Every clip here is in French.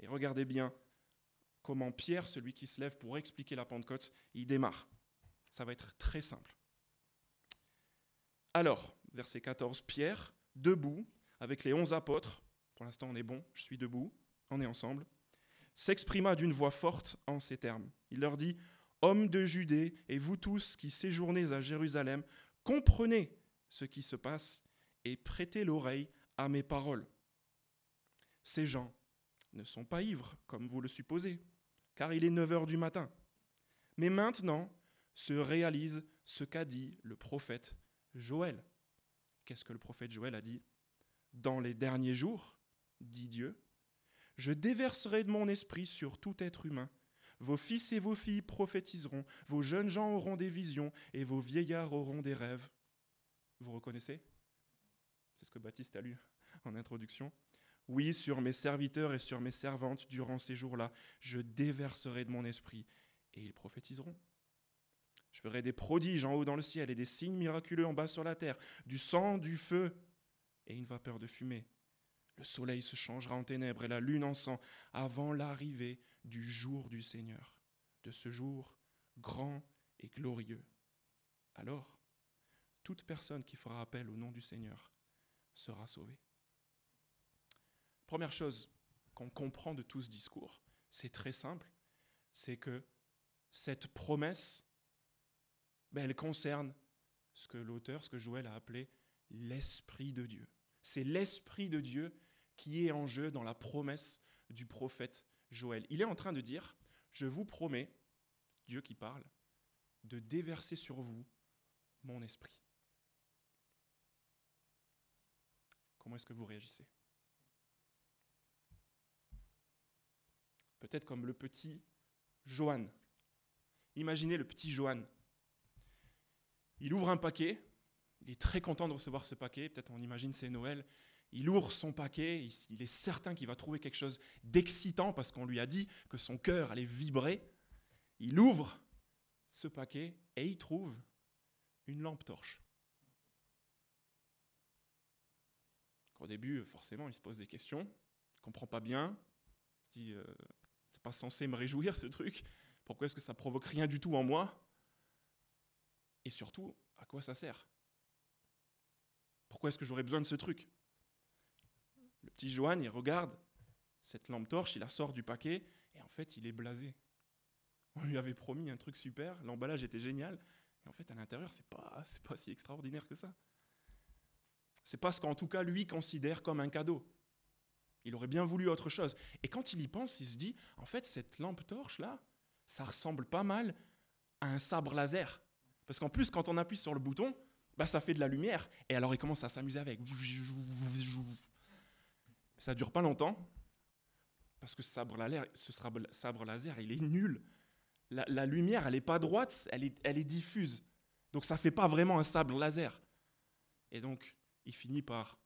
Et regardez bien comment Pierre, celui qui se lève pour expliquer la Pentecôte, il démarre. Ça va être très simple. Alors, verset 14, Pierre, debout, avec les onze apôtres, pour l'instant on est bon, je suis debout, on est ensemble, s'exprima d'une voix forte en ces termes. Il leur dit, Hommes de Judée, et vous tous qui séjournez à Jérusalem, comprenez ce qui se passe et prêtez l'oreille à mes paroles. Ces gens ne sont pas ivres, comme vous le supposez, car il est 9 heures du matin. Mais maintenant se réalise ce qu'a dit le prophète Joël. Qu'est-ce que le prophète Joël a dit? Dans les derniers jours, dit Dieu, je déverserai de mon esprit sur tout être humain. Vos fils et vos filles prophétiseront, vos jeunes gens auront des visions, et vos vieillards auront des rêves. Vous reconnaissez? C'est ce que Baptiste a lu en introduction. Oui, sur mes serviteurs et sur mes servantes, durant ces jours-là, je déverserai de mon esprit, et ils prophétiseront. Je ferai des prodiges en haut dans le ciel et des signes miraculeux en bas sur la terre, du sang, du feu et une vapeur de fumée. Le soleil se changera en ténèbres et la lune en sang avant l'arrivée du jour du Seigneur, de ce jour grand et glorieux. Alors, toute personne qui fera appel au nom du Seigneur sera sauvée. Première chose qu'on comprend de tout ce discours, c'est très simple, c'est que cette promesse, ben, elle concerne ce que l'auteur, ce que Joël a appelé l'Esprit de Dieu. C'est l'Esprit de Dieu qui est en jeu dans la promesse du prophète Joël. Il est en train de dire, je vous promets, Dieu qui parle, de déverser sur vous mon esprit. Comment est-ce que vous réagissez? Peut-être comme le petit Johan. Imaginez le petit Johan. Il ouvre un paquet, il est très content de recevoir ce paquet, peut-être on imagine c'est Noël, il ouvre son paquet, il est certain qu'il va trouver quelque chose d'excitant parce qu'on lui a dit que son cœur allait vibrer. Il ouvre ce paquet et il trouve une lampe torche. Au début, forcément, il se pose des questions, il ne comprend pas bien, il dit, euh, pas censé me réjouir ce truc, pourquoi est-ce que ça provoque rien du tout en moi? Et surtout, à quoi ça sert? Pourquoi est-ce que j'aurais besoin de ce truc? Le petit Johan, il regarde cette lampe torche, il la sort du paquet, et en fait, il est blasé. On lui avait promis un truc super, l'emballage était génial, et en fait, à l'intérieur, c'est pas, pas si extraordinaire que ça. C'est pas ce qu'en tout cas lui considère comme un cadeau. Il aurait bien voulu autre chose. Et quand il y pense, il se dit, en fait, cette lampe torche là, ça ressemble pas mal à un sabre laser. Parce qu'en plus, quand on appuie sur le bouton, bah, ça fait de la lumière. Et alors il commence à s'amuser avec. Ça dure pas longtemps, parce que ce sabre, laser, ce sabre laser, il est nul. La, lumière, elle n'est pas droite, elle est, elle est diffuse. Donc ça fait pas vraiment un sabre laser. Et donc, il finit par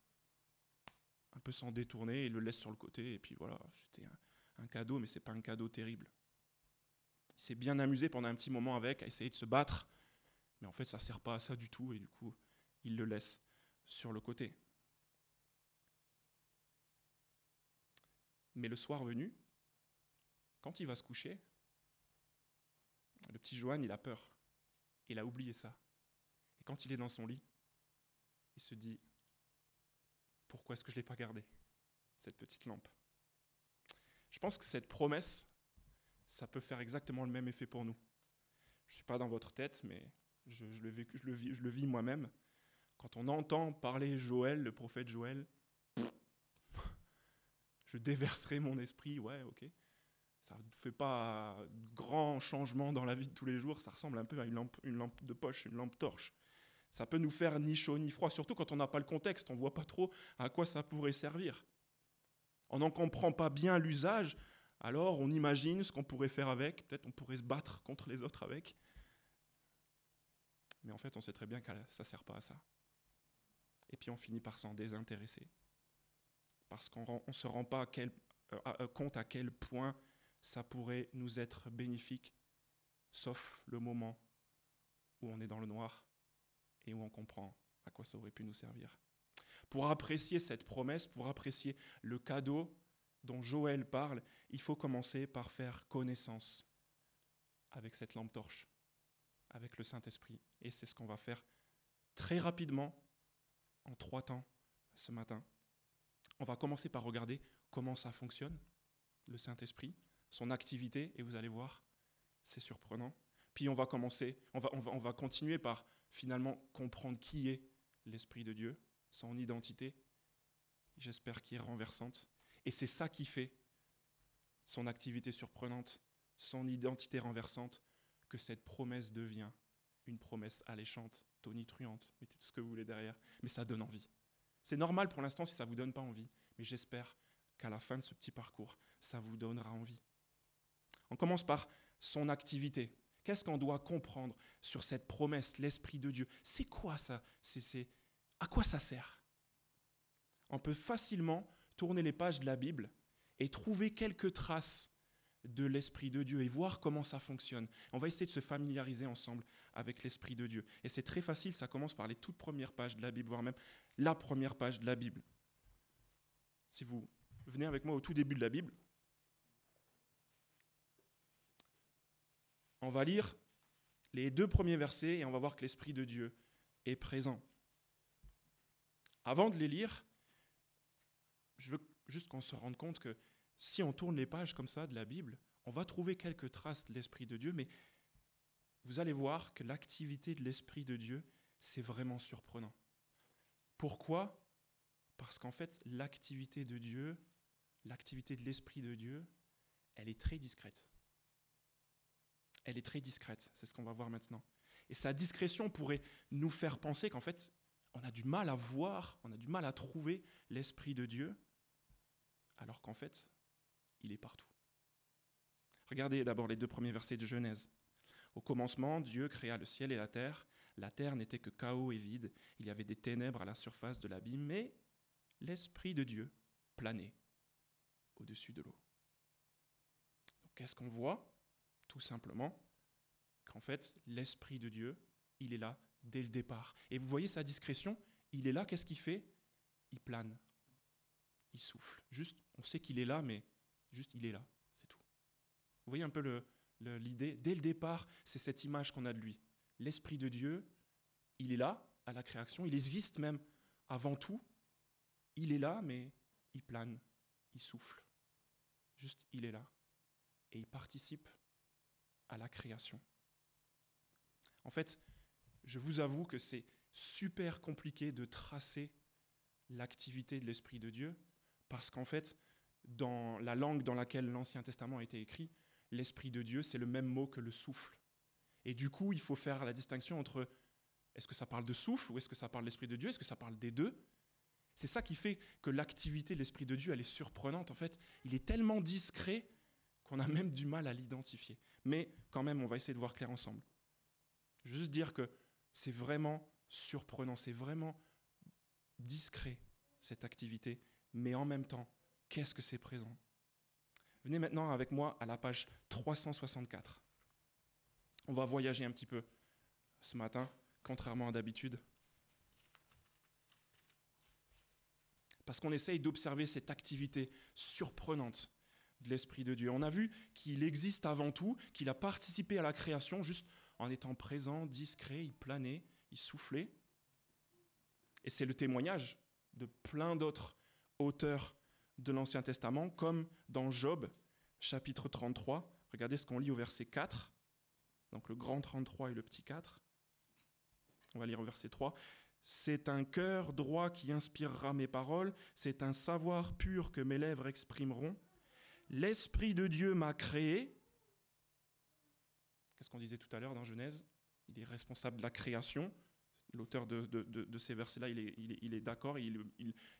un peu s'en détourner, il le laisse sur le côté, et puis voilà, c'était un, cadeau, mais c'est pas un cadeau terrible. Il s'est bien amusé pendant un petit moment avec, à essayer de se battre, mais en fait, ça ne sert pas à ça du tout, et du coup, il le laisse sur le côté. Mais le soir venu, quand il va se coucher, le petit Johan, il a peur. Il a oublié ça. Et quand il est dans son lit, il se dit, pourquoi est-ce que je ne l'ai pas gardée, cette petite lampe? Je pense que cette promesse, ça peut faire exactement le même effet pour nous. Je ne suis pas dans votre tête, mais je, le, vis moi-même. Quand on entend parler Joël, le prophète Joël, je déverserai mon esprit, ouais, ok. Ça ne fait pas grand changement dans la vie de tous les jours, ça ressemble un peu à une lampe, une lampe de poche, une lampe torche. Ça peut nous faire ni chaud ni froid, surtout quand on n'a pas le contexte, on ne voit pas trop à quoi ça pourrait servir. On n'en comprend pas bien l'usage, alors on imagine ce qu'on pourrait faire avec, peut-être on pourrait se battre contre les autres avec. Mais en fait, on sait très bien que ça ne sert pas à ça. Et puis on finit par s'en désintéresser parce qu'on ne se rend pas euh, euh, compte à quel point ça pourrait nous être bénéfique, sauf le moment où on est dans le noir et où on comprend à quoi ça aurait pu nous servir. Pour apprécier cette promesse, pour apprécier le cadeau dont Joël parle, il faut commencer par faire connaissance avec cette lampe torche, avec le Saint-Esprit. Et c'est ce qu'on va faire très rapidement, en trois temps, ce matin. On va commencer par regarder comment ça fonctionne, le Saint-Esprit, son activité, et vous allez voir, c'est surprenant. Puis on va commencer, on va, on va, on va continuer par finalement comprendre qui est l'Esprit de Dieu, son identité, j'espère qu'il est renversante. Et c'est ça qui fait son activité surprenante, son identité renversante, que cette promesse devient une promesse alléchante, tonitruante, mettez tout ce que vous voulez derrière, mais ça donne envie. C'est normal pour l'instant si ça ne vous donne pas envie, mais j'espère qu'à la fin de ce petit parcours, ça vous donnera envie. On commence par son activité. Qu'est-ce qu'on doit comprendre sur cette promesse, l'Esprit de Dieu? C'est quoi ça? C'est, À quoi ça sert? On peut facilement tourner les pages de la Bible et trouver quelques traces de l'Esprit de Dieu et voir comment ça fonctionne. On va essayer de se familiariser ensemble avec l'Esprit de Dieu. Et c'est très facile, ça commence par les toutes premières pages de la Bible, voire même la première page de la Bible. Si vous venez avec moi au tout début de la Bible, on va lire les deux premiers versets et on va voir que l'Esprit de Dieu est présent. Avant de les lire, je veux juste qu'on se rende compte que si on tourne les pages comme ça de la Bible, on va trouver quelques traces de l'Esprit de Dieu, mais vous allez voir que l'activité de l'Esprit de Dieu, c'est vraiment surprenant. Pourquoi? Parce qu'en fait, l'activité de Dieu, l'activité de l'Esprit de Dieu, elle est très discrète. Elle est très discrète, c'est ce qu'on va voir maintenant. Et sa discrétion pourrait nous faire penser qu'en fait, on a du mal à voir, on a du mal à trouver l'Esprit de Dieu, alors qu'en fait, il est partout. Regardez d'abord les deux premiers versets de Genèse. Au commencement, Dieu créa le ciel et la terre. La terre n'était que chaos et vide. Il y avait des ténèbres à la surface de l'abîme, mais l'Esprit de Dieu planait au-dessus de l'eau. Qu'est-ce qu'on voit? Tout simplement qu'en fait, l'Esprit de Dieu, il est là dès le départ. Et vous voyez sa discrétion, il est là, qu'est-ce qu'il fait? Il plane, il souffle. Juste, on sait qu'il est là, mais juste il est là, c'est tout. Vous voyez un peu l'idée? Dès le départ, c'est cette image qu'on a de lui. L'Esprit de Dieu, il est là à la création, il existe même avant tout. Il est là, mais il plane, il souffle. Juste, il est là. Et il participe à la création. En fait, je vous avoue que c'est super compliqué de tracer l'activité de l'Esprit de Dieu, parce qu'en fait, dans la langue dans laquelle l'Ancien Testament a été écrit, l'Esprit de Dieu, c'est le même mot que le souffle. Et du coup, il faut faire la distinction entre est-ce que ça parle de souffle ou est-ce que ça parle de l'Esprit de Dieu Est-ce que ça parle des deux? C'est ça qui fait que l'activité de l'Esprit de Dieu, elle est surprenante. En fait, il est tellement discret qu'on a même du mal à l'identifier. Mais quand même, on va essayer de voir clair ensemble. Juste dire que c'est vraiment surprenant, c'est vraiment discret, cette activité, mais en même temps, qu'est-ce que c'est présent? Venez maintenant avec moi à la page 364. On va voyager un petit peu ce matin, contrairement à d'habitude. Parce qu'on essaye d'observer cette activité surprenante de l'Esprit de Dieu. On a vu qu'il existe avant tout, qu'il a participé à la création juste en étant présent, discret, il planait, il soufflait. Et c'est le témoignage de plein d'autres auteurs de l'Ancien Testament, comme dans Job, chapitre 33. Regardez ce qu'on lit au verset 4. Donc le grand 33 et le petit 4. On va lire au verset 3. C'est un cœur droit qui inspirera mes paroles, c'est un savoir pur que mes lèvres exprimeront. L'Esprit de Dieu m'a créé. Qu'est-ce qu'on disait tout à l'heure dans Genèse? Il est responsable de la création l'auteur de, ces versets-là, il est, d'accord, il,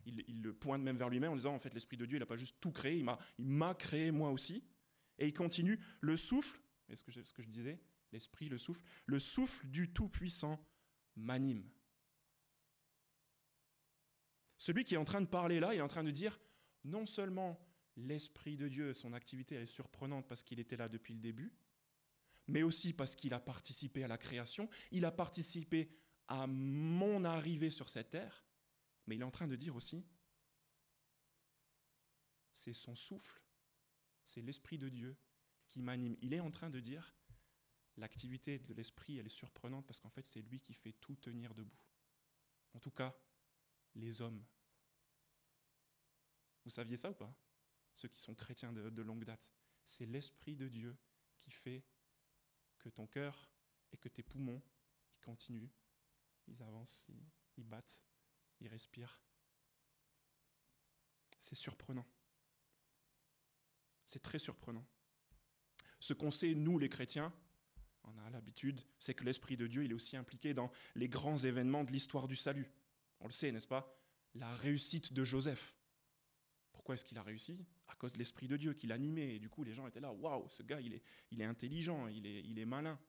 le pointe même vers lui-même en disant, en fait, l'Esprit de Dieu, il n'a pas juste tout créé, il m'a créé moi aussi. Et il continue, le souffle, est ce que, ce que je disais, l'Esprit, le souffle, le souffle du Tout-Puissant m'anime. Celui qui est en train de parler là, il est en train de dire, non seulement l'Esprit de Dieu, son activité est surprenante parce qu'il était là depuis le début, mais aussi parce qu'il a participé à la création, il a participé à mon arrivée sur cette terre, mais il est en train de dire aussi, c'est son souffle, c'est l'Esprit de Dieu qui m'anime. Il est en train de dire, l'activité de l'Esprit, elle est surprenante parce qu'en fait, c'est lui qui fait tout tenir debout. En tout cas, les hommes. Vous saviez ça ou pas? Ceux qui sont chrétiens de, longue date. C'est l'Esprit de Dieu qui fait que ton cœur et que tes poumons, ils continuent, ils avancent, ils, ils battent, ils respirent. C'est surprenant. C'est très surprenant. Ce qu'on sait, nous les chrétiens, on a l'habitude, c'est que l'Esprit de Dieu il est aussi impliqué dans les grands événements de l'histoire du salut. On le sait, n'est-ce pas? La réussite de Joseph. Pourquoi est-ce qu'il a réussi? À cause de l'Esprit de Dieu qui l'animait. Et du coup, les gens étaient là, waouh, ce gars, il est, il est intelligent, il est, il est malin.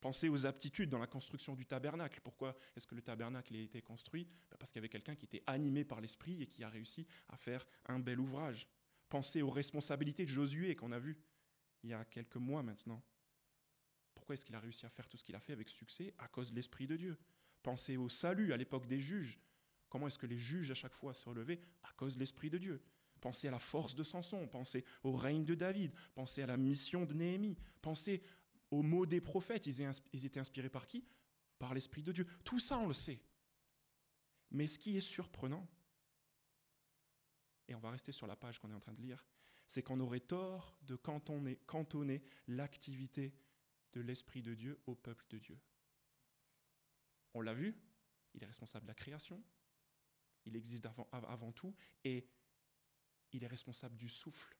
Pensez aux aptitudes dans la construction du tabernacle. Pourquoi est-ce que le tabernacle a été construit? Ben, Parce qu'il y avait quelqu'un qui était animé par l'Esprit et qui a réussi à faire un bel ouvrage. Pensez aux responsabilités de Josué qu'on a vu il y a quelques mois maintenant. Pourquoi est-ce qu'il a réussi à faire tout ce qu'il a fait avec succès? À cause de l'Esprit de Dieu. Pensez au salut à l'époque des juges. Comment est-ce que les juges à chaque fois se relevaient À cause de l'Esprit de Dieu. Pensez à la force de Samson, pensez au règne de David, pensez à la mission de Néhémie, pensez aux mots des prophètes. Ils étaient inspirés par qui? Par l'Esprit de Dieu. Tout ça, on le sait. Mais ce qui est surprenant, et on va rester sur la page qu'on est en train de lire, c'est qu'on aurait tort de cantonner, cantonner l'activité de l'Esprit de Dieu au peuple de Dieu. On l'a vu, il est responsable de la création, il existe avant, tout, et il est responsable du souffle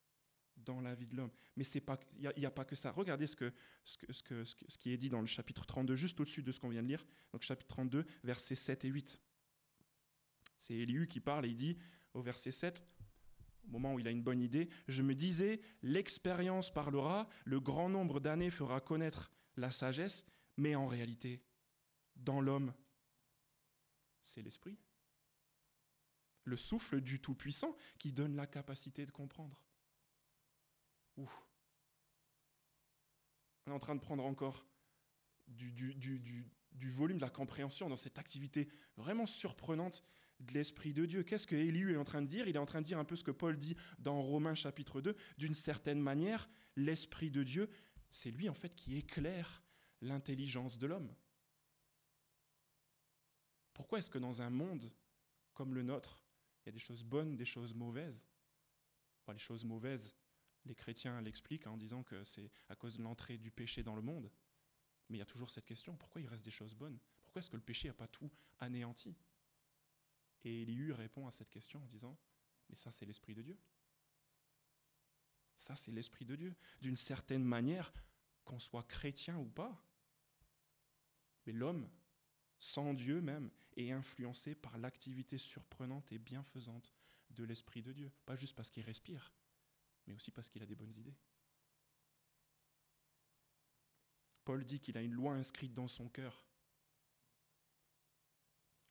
dans la vie de l'homme. Mais il n'y a, a, pas que ça. Regardez ce, que, ce, que, ce, que, ce qui est dit dans le chapitre 32, juste au-dessus de ce qu'on vient de lire. Donc chapitre 32, versets 7 et 8. C'est Élihu qui parle et il dit au verset 7, au moment où il a une bonne idée, je me disais, l'expérience parlera, le grand nombre d'années fera connaître la sagesse, mais en réalité, dans l'homme, c'est l'esprit. Le souffle du Tout-Puissant qui donne la capacité de comprendre. Ouf. On est en train de prendre encore du, volume, de la compréhension dans cette activité vraiment surprenante de l'Esprit de Dieu. Qu'est-ce que Élihu est en train de dire? Il est en train de dire un peu ce que Paul dit dans Romains chapitre 2. D'une certaine manière, l'Esprit de Dieu, c'est lui en fait qui éclaire l'intelligence de l'homme. Pourquoi est-ce que dans un monde comme le nôtre, il y a des choses bonnes, des choses mauvaises Les choses mauvaises, les chrétiens l'expliquent en disant que c'est à cause de l'entrée du péché dans le monde. Mais il y a toujours cette question, pourquoi il reste des choses bonnes? Pourquoi est-ce que le péché n'a pas tout anéanti? Et Élihu répond à cette question en disant, mais ça c'est l'Esprit de Dieu. Ça c'est l'Esprit de Dieu. D'une certaine manière, qu'on soit chrétien ou pas, mais l'homme, sans Dieu même, est influencé par l'activité surprenante et bienfaisante de l'Esprit de Dieu. Pas juste parce qu'il respire, mais aussi parce qu'il a des bonnes idées. Paul dit qu'il a une loi inscrite dans son cœur.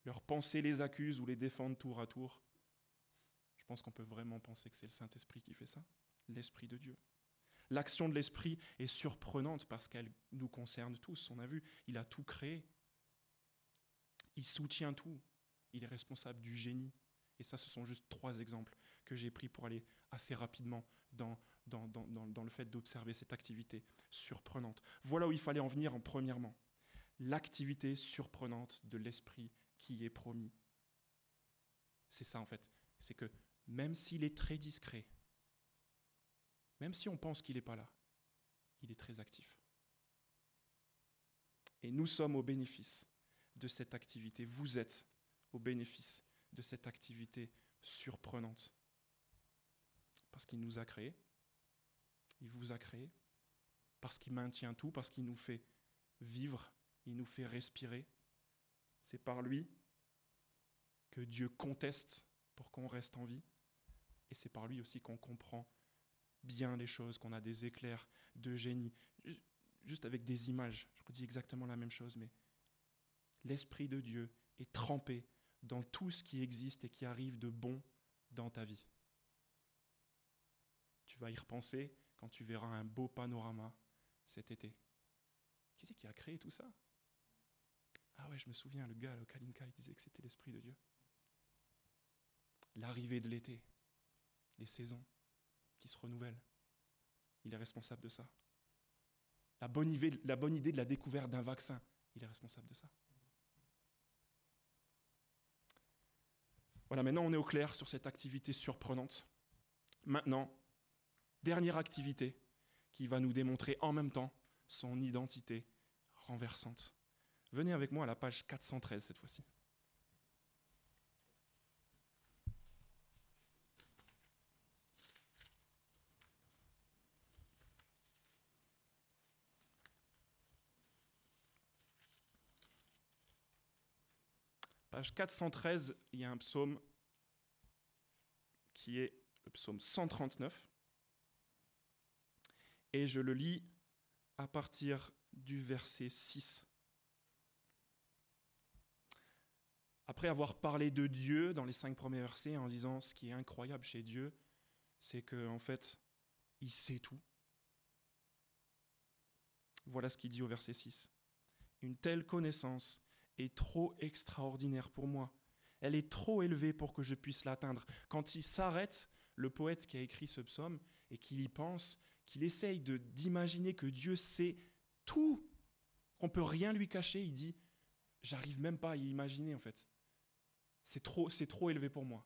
Leurs pensées les accusent ou les défendent tour à tour. Je pense qu'on peut vraiment penser que c'est le Saint-Esprit qui fait ça, l'Esprit de Dieu. L'action de l'Esprit est surprenante parce qu'elle nous concerne tous. On a vu, il a tout créé. Il soutient tout. Il est responsable du génie. Et ça, ce sont juste trois exemples que j'ai pris pour aller assez rapidement dans, dans, dans, dans le fait d'observer cette activité surprenante. Voilà où il fallait en venir en premièrement. L'activité surprenante de l'esprit qui est promis. C'est ça en fait. C'est que même s'il est très discret, même si on pense qu'il n'est pas là, il est très actif. Et nous sommes au bénéfice de cette activité. Vous êtes au bénéfice de cette activité surprenante. Parce qu'il nous a créés, il vous a créés, parce qu'il maintient tout, parce qu'il nous fait vivre, il nous fait respirer. C'est par lui que Dieu conteste pour qu'on reste en vie. Et c'est par lui aussi qu'on comprend bien les choses, qu'on a des éclairs de génie. Juste avec des images, je redis exactement la même chose, mais l'Esprit de Dieu est trempé dans tout ce qui existe et qui arrive de bon dans ta vie. Tu vas y repenser quand tu verras un beau panorama cet été. Qui c'est qui a créé tout ça? Ah ouais, je me souviens, le gars au Kalinka, il disait que c'était l'Esprit de Dieu. L'arrivée de l'été. les saisons qui se renouvellent. Il est responsable de ça. La bonne idée de la découverte d'un vaccin, il est responsable de ça. Voilà, maintenant on est au clair sur cette activité surprenante. Maintenant, dernière activité qui va nous démontrer en même temps son identité renversante. Venez avec moi à la page 413 cette fois-ci. Page 413, il y a un psaume qui est le psaume 139. Et je le lis à partir du verset 6. Après avoir parlé de Dieu dans les cinq premiers versets en disant ce qui est incroyable chez Dieu, c'est qu'en en fait, il sait tout. Voilà ce qu'il dit au verset 6. Une telle connaissance est trop extraordinaire pour moi. Elle est trop élevée pour que je puisse l'atteindre. Quand il s'arrête, le poète qui a écrit ce psaume, et qu'il y pense, qu'il essaye d'imaginer que Dieu sait tout, qu'on peut rien lui cacher, il dit, j'arrive même pas à y imaginer en fait. C'est trop, c'est trop élevé pour moi.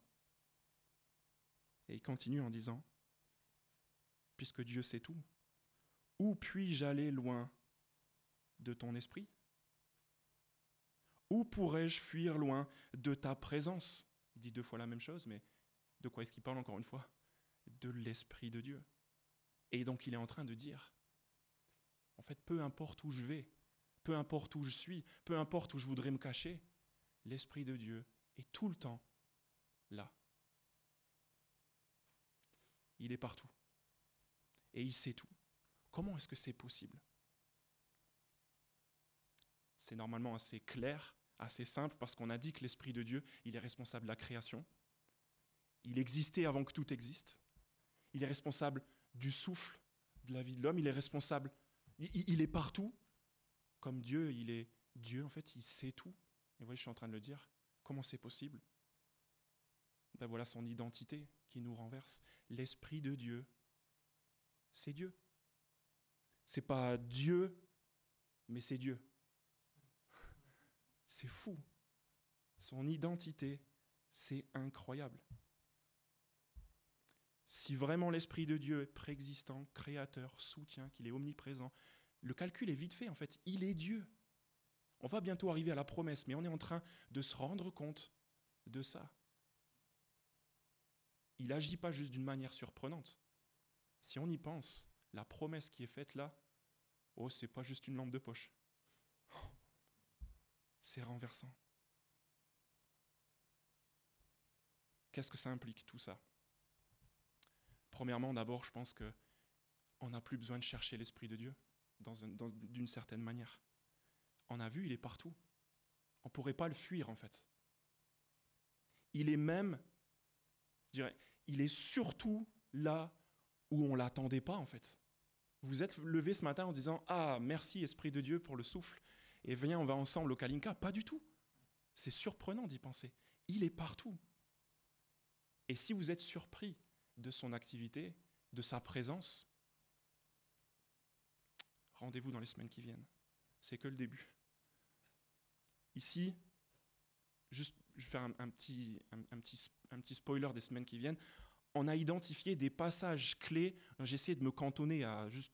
Et il continue en disant, puisque Dieu sait tout, où puis-je aller loin de ton esprit? Où pourrais-je fuir loin de ta présence? Il dit deux fois la même chose, mais de quoi est-ce qu'il parle encore une fois? De l'Esprit de Dieu. Et donc il est en train de dire, en fait, peu importe où je vais, peu importe où je suis, peu importe où je voudrais me cacher, l'Esprit de Dieu est tout le temps là. Il est partout. Et il sait tout. Comment est-ce que c'est possible? C'est normalement assez clair, assez simple, parce qu'on a dit que l'Esprit de Dieu, il est responsable de la création. Il existait avant que tout existe. Il est responsable du souffle de la vie de l'homme. Il est responsable. Il, est partout. Comme Dieu, il est Dieu, en fait, il sait tout. Et vous voyez, je suis en train de le dire. Comment c'est possible? Ben Voilà son identité qui nous renverse. L'Esprit de Dieu, c'est Dieu. C'est pas Dieu, mais c'est Dieu. C'est fou. Son identité, c'est incroyable. Si vraiment l'Esprit de Dieu est préexistant, créateur, soutien, qu'il est omniprésent, le calcul est vite fait en fait. Il est Dieu. On va bientôt arriver à la promesse, mais on est en train de se rendre compte de ça. Il n'agit pas juste d'une manière surprenante. Si on y pense, la promesse qui est faite là, oh, c'est pas juste une lampe de poche c'est renversant. Qu'est-ce que ça implique tout ça? Premièrement, d'abord, je pense que on n'a plus besoin de chercher l'esprit de Dieu d'une certaine manière. On a vu, il est partout. On ne pourrait pas le fuir en fait. Il est même, je dirais, il est surtout là où on l'attendait pas en fait. Vous êtes levé ce matin en disant ah merci esprit de Dieu pour le souffle et viens, on va ensemble au Kalinka. Pas du tout. C'est surprenant d'y penser. Il est partout. Et si vous êtes surpris de son activité, de sa présence, rendez-vous dans les semaines qui viennent. C'est que le début. Ici, juste, je vais faire un, petit, un, petit, un petit spoiler des semaines qui viennent. On a identifié des passages clés. J'ai essayé de me cantonner à juste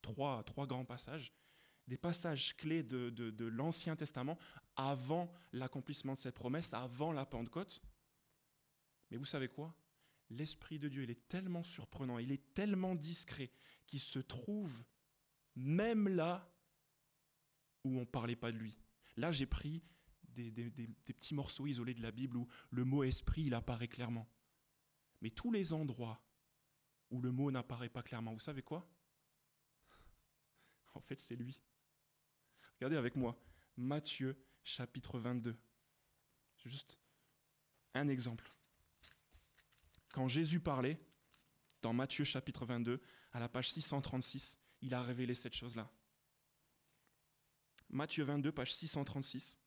trois, trois grands passages des passages clés de, l'Ancien Testament avant l'accomplissement de cette promesse, avant la Pentecôte. Mais vous savez quoi? L'Esprit de Dieu, il est tellement surprenant, il est tellement discret qu'il se trouve même là où on ne parlait pas de lui. Là, j'ai pris des, des, petits morceaux isolés de la Bible où le mot esprit, il apparaît clairement. Mais tous les endroits où le mot n'apparaît pas clairement, vous savez quoi? En fait, c'est lui. Regardez avec moi, Matthieu chapitre 22. Juste un exemple. Quand Jésus parlait, dans Matthieu chapitre 22, à la page 636, il a révélé cette chose-là. Matthieu 22, page 636.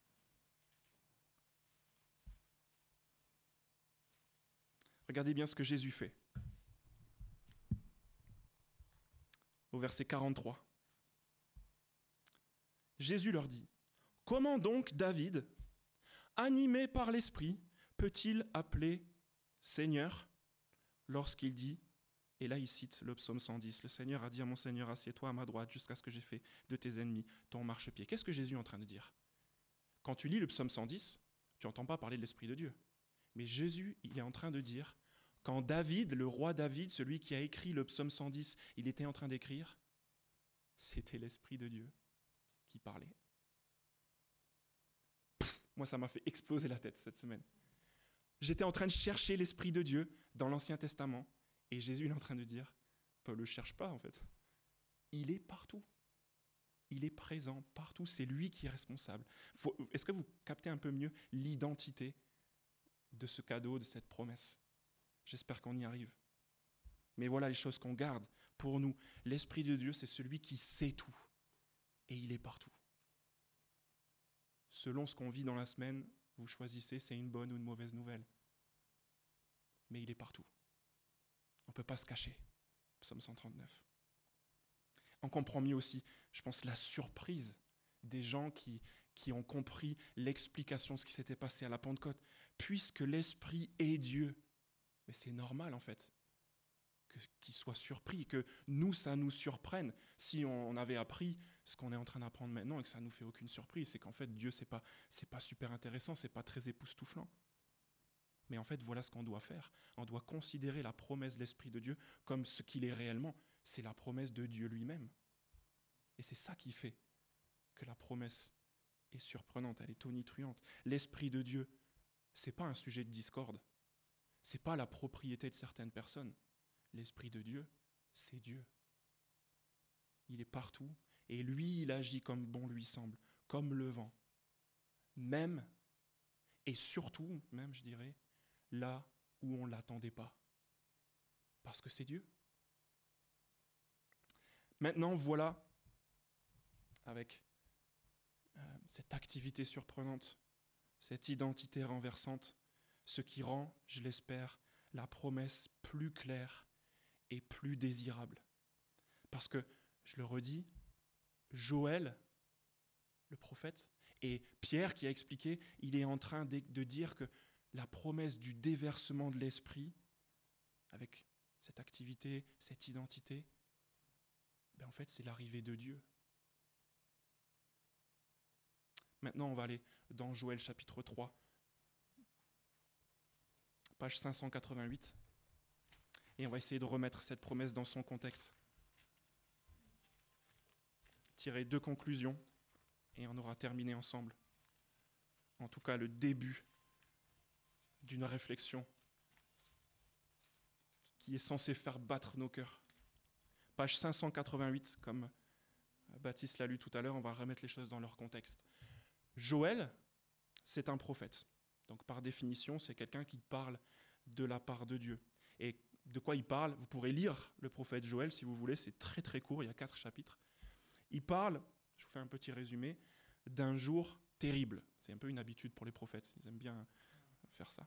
Regardez bien ce que Jésus fait. Au verset 43. Jésus leur dit, Comment donc David, animé par l'Esprit, peut-il appeler Seigneur? Lorsqu'il dit, et là il cite le psaume 110, le Seigneur a dit à mon Seigneur, assieds-toi à ma droite jusqu'à ce que j'ai fait de tes ennemis ton marchepied. Qu'est-ce que Jésus est en train de dire? Quand tu lis le psaume 110, tu n'entends pas parler de l'Esprit de Dieu. Mais Jésus, il est en train de dire, quand David, le roi David, celui qui a écrit le psaume 110, il était en train d'écrire, c'était l'Esprit de Dieu parlait. moi, ça m'a fait exploser la tête cette semaine. J'étais en train de chercher l'Esprit de Dieu dans l'Ancien Testament, et Jésus est en train de dire, ne le cherche pas en fait. Il est partout. Il est présent partout. C'est lui qui est responsable. Est-ce que vous captez un peu mieux l'identité de ce cadeau, de cette promesse? J'espère qu'on y arrive. Mais voilà les choses qu'on garde pour nous. L'Esprit de Dieu, c'est celui qui sait tout. Et il est partout. Selon ce qu'on vit dans la semaine, vous choisissez c'est une bonne ou une mauvaise nouvelle. Mais il est partout. On ne peut pas se cacher. Psaume 139. On comprend mieux aussi, je pense, la surprise des gens qui, qui ont compris l'explication de ce qui s'était passé à la Pentecôte. Puisque l'Esprit est Dieu. Mais c'est normal en fait qu'il soit surpris, que nous, ça nous surprenne. Si on avait appris ce qu'on est en train d'apprendre maintenant et que ça nous fait aucune surprise, c'est qu'en fait Dieu, c'est pas, c'est pas super intéressant, c'est pas très époustouflant. Mais en fait, voilà ce qu'on doit faire. On doit considérer la promesse de l'Esprit de Dieu comme ce qu'il est réellement. C'est la promesse de Dieu lui-même. Et c'est ça qui fait que la promesse est surprenante, elle est tonitruante. L'Esprit de Dieu, c'est pas un sujet de discorde. C'est pas la propriété de certaines personnes. L'Esprit de Dieu, c'est Dieu. Il est partout et lui, il agit comme bon lui semble, comme le vent. Même et surtout, même je dirais, là où on ne l'attendait pas. Parce que c'est Dieu. Maintenant, voilà, avec euh, cette activité surprenante, cette identité renversante, ce qui rend, je l'espère, la promesse plus claire et plus désirable. Parce que, je le redis, Joël, le prophète, et Pierre qui a expliqué, il est en train de, dire que la promesse du déversement de l'esprit, avec cette activité, cette identité, ben en fait c'est l'arrivée de Dieu. Maintenant on va aller dans Joël chapitre 3, page 588, et on va essayer de remettre cette promesse dans son contexte tirer deux conclusions et on aura terminé ensemble. En tout cas, le début d'une réflexion qui est censée faire battre nos cœurs. Page 588, comme Baptiste l'a lu tout à l'heure, on va remettre les choses dans leur contexte. Joël, c'est un prophète. Donc par définition, c'est quelqu'un qui parle de la part de Dieu. Et de quoi il parle Vous pourrez lire le prophète Joël si vous voulez, c'est très très court, il y a quatre chapitres. Il parle, je vous fais un petit résumé, d'un jour terrible. C'est un peu une habitude pour les prophètes, ils aiment bien faire ça.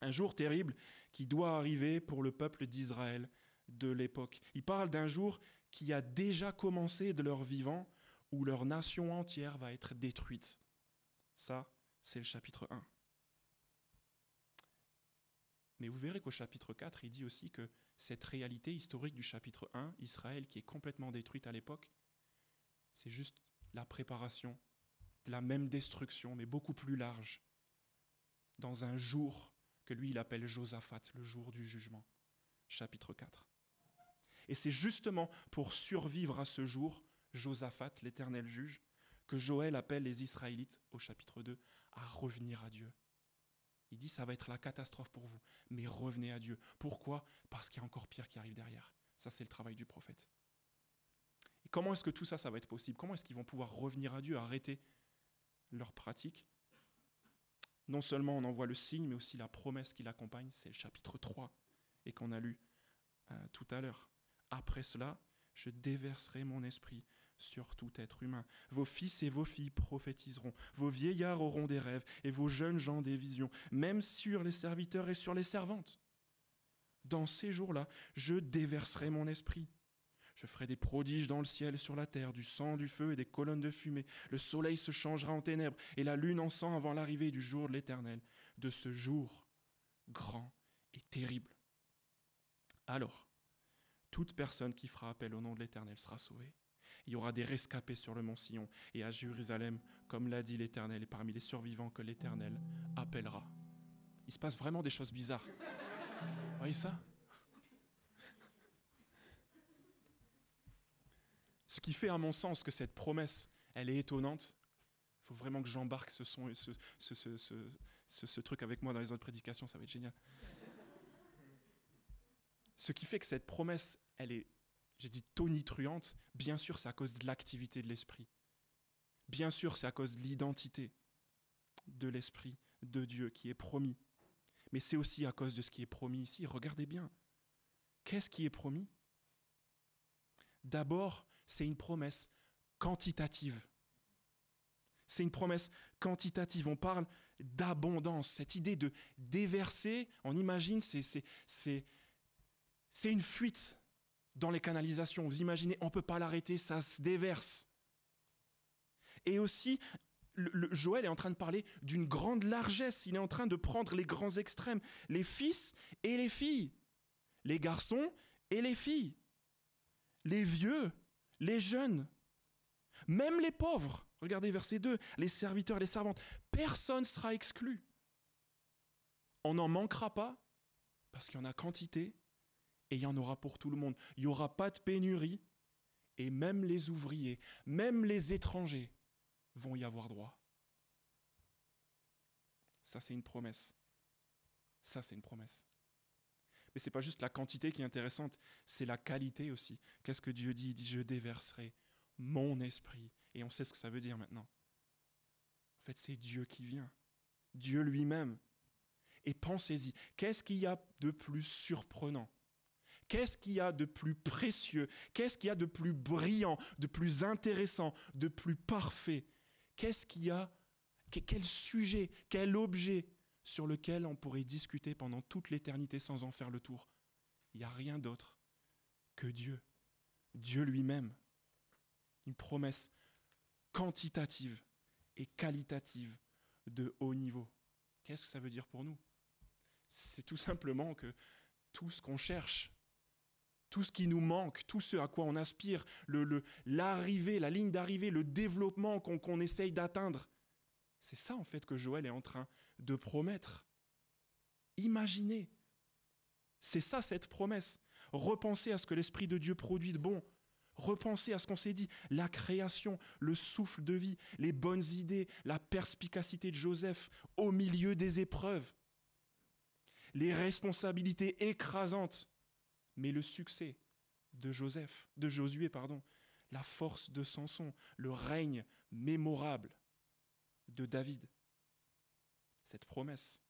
Un jour terrible qui doit arriver pour le peuple d'Israël de l'époque. Il parle d'un jour qui a déjà commencé de leur vivant, où leur nation entière va être détruite. Ça, c'est le chapitre 1. Mais vous verrez qu'au chapitre 4, il dit aussi que cette réalité historique du chapitre 1, Israël qui est complètement détruite à l'époque, c'est juste la préparation de la même destruction, mais beaucoup plus large, dans un jour que lui, il appelle Josaphat, le jour du jugement, chapitre 4. Et c'est justement pour survivre à ce jour, Josaphat, l'éternel juge, que Joël appelle les Israélites, au chapitre 2, à revenir à Dieu. Il dit, ça va être la catastrophe pour vous, mais revenez à Dieu. Pourquoi? Parce qu'il y a encore pire qui arrive derrière. Ça, c'est le travail du prophète. Et comment est-ce que tout ça, ça va être possible? Comment est-ce qu'ils vont pouvoir revenir à Dieu, arrêter leur pratique? Non seulement on en voit le signe, mais aussi la promesse qui l'accompagne, c'est le chapitre 3, et qu'on a lu euh, tout à l'heure. Après cela, je déverserai mon esprit sur tout être humain. Vos fils et vos filles prophétiseront, vos vieillards auront des rêves, et vos jeunes gens des visions, même sur les serviteurs et sur les servantes. Dans ces jours-là, je déverserai mon esprit Je ferai des prodiges dans le ciel et sur la terre, du sang, du feu et des colonnes de fumée. Le soleil se changera en ténèbres et la lune en sang avant l'arrivée du jour de l'Éternel, de ce jour grand et terrible. Alors, toute personne qui fera appel au nom de l'Éternel sera sauvée. Il y aura des rescapés sur le mont Sion et à Jérusalem, comme l'a dit l'Éternel, et parmi les survivants que l'Éternel appellera. Il se passe vraiment des choses bizarres. Vous voyez ça? Ce qui fait à mon sens que cette promesse, elle est étonnante. Il faut vraiment que j'embarque ce, ce, truc avec moi dans les autres prédications, ça va être génial. Ce qui fait que cette promesse, elle est, j'ai dit tonitruante, bien sûr c'est à cause de l'activité de l'esprit. Bien sûr c'est à cause de l'identité de l'esprit de Dieu qui est promis. Mais c'est aussi à cause de ce qui est promis ici. Regardez bien. Qu'est-ce qui est promis? D'abord, c'est une promesse quantitative. C'est une promesse quantitative. On parle d'abondance. Cette idée de déverser, on imagine, c'est, une fuite dans les canalisations. Vous imaginez, on ne peut pas l'arrêter, ça se déverse. Et aussi, Joël est en train de parler d'une grande largesse. Il est en train de prendre les grands extrêmes, les fils et les filles, les garçons et les filles, les vieux les jeunes, même les pauvres. Regardez verset 2, les serviteurs et les servantes. Personne ne sera exclu. On n'en manquera pas parce qu'il y en a quantité et il y en aura pour tout le monde. Il n'y aura pas de pénurie et même les ouvriers, même les étrangers vont y avoir droit. Ça, c'est une promesse. Ça, c'est une promesse. Mais ce n'est pas juste la quantité qui est intéressante, c'est la qualité aussi. Qu'est-ce que Dieu dit? Il dit, je déverserai mon esprit. Et on sait ce que ça veut dire maintenant. En fait, c'est Dieu qui vient. Dieu lui-même. Et pensez-y, qu'est-ce qu'il y a de plus surprenant? Qu'est-ce qu'il y a de plus précieux? Qu'est-ce qu'il y a de plus brillant, de plus intéressant, de plus parfait? Qu'est-ce qu'il y a? Quel sujet, quel objet sur lequel on pourrait discuter pendant toute l'éternité sans en faire le tour? Il n'y a rien d'autre que Dieu, Dieu lui-même. Une promesse quantitative et qualitative de haut niveau. Qu'est-ce que ça veut dire pour nous? C'est tout simplement que tout ce qu'on cherche, tout ce qui nous manque, tout ce à quoi on aspire, l'arrivée, la ligne d'arrivée, le développement qu'on essaye d'atteindre, c'est ça en fait que Joël est en train de promettre. Imaginez. C'est ça cette promesse. Repensez à ce que l'Esprit de Dieu produit de bon. Repensez à ce qu'on s'est dit, la création, le souffle de vie, les bonnes idées, la perspicacité de Joseph au milieu des épreuves, les responsabilités écrasantes, mais le succès de Joseph, de Josué, pardon, la force de Samson, le règne mémorable de David. Cette promesse,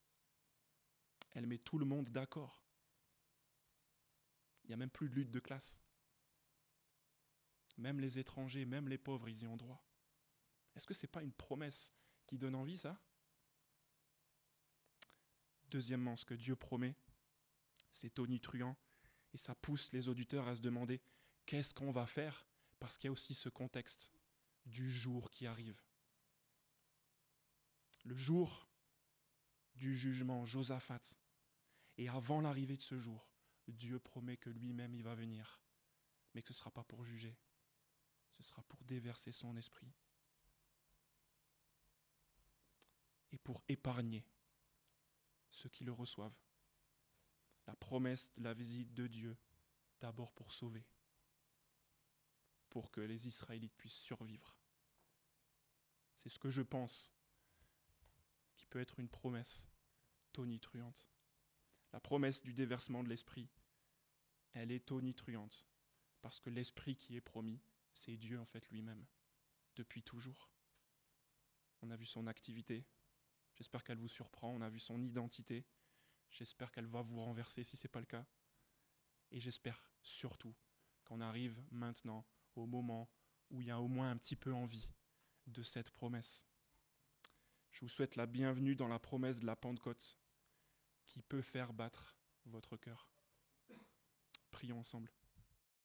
elle met tout le monde d'accord. Il n'y a même plus de lutte de classe. Même les étrangers, même les pauvres, ils y ont droit. Est-ce que ce n'est pas une promesse qui donne envie, ça? Deuxièmement, ce que Dieu promet, c'est tonitruant et ça pousse les auditeurs à se demander qu'est-ce qu'on va faire? Parce qu'il y a aussi ce contexte du jour qui arrive. Le jour du jugement, Josaphat. Et avant l'arrivée de ce jour, Dieu promet que lui-même il va venir, mais que ce ne sera pas pour juger, ce sera pour déverser son esprit. Et pour épargner ceux qui le reçoivent. La promesse de la visite de Dieu, d'abord pour sauver, pour que les Israélites puissent survivre. C'est ce que je pense qui peut être une promesse tonitruante. La promesse du déversement de l'Esprit, elle est tonitruante, parce que l'Esprit qui est promis, c'est Dieu en fait lui-même, depuis toujours. On a vu son activité, j'espère qu'elle vous surprend, on a vu son identité, j'espère qu'elle va vous renverser si ce n'est pas le cas, et j'espère surtout qu'on arrive maintenant au moment où il y a au moins un petit peu envie de cette promesse. Je vous souhaite la bienvenue dans la promesse de la Pentecôte qui peut faire battre votre cœur. Prions ensemble.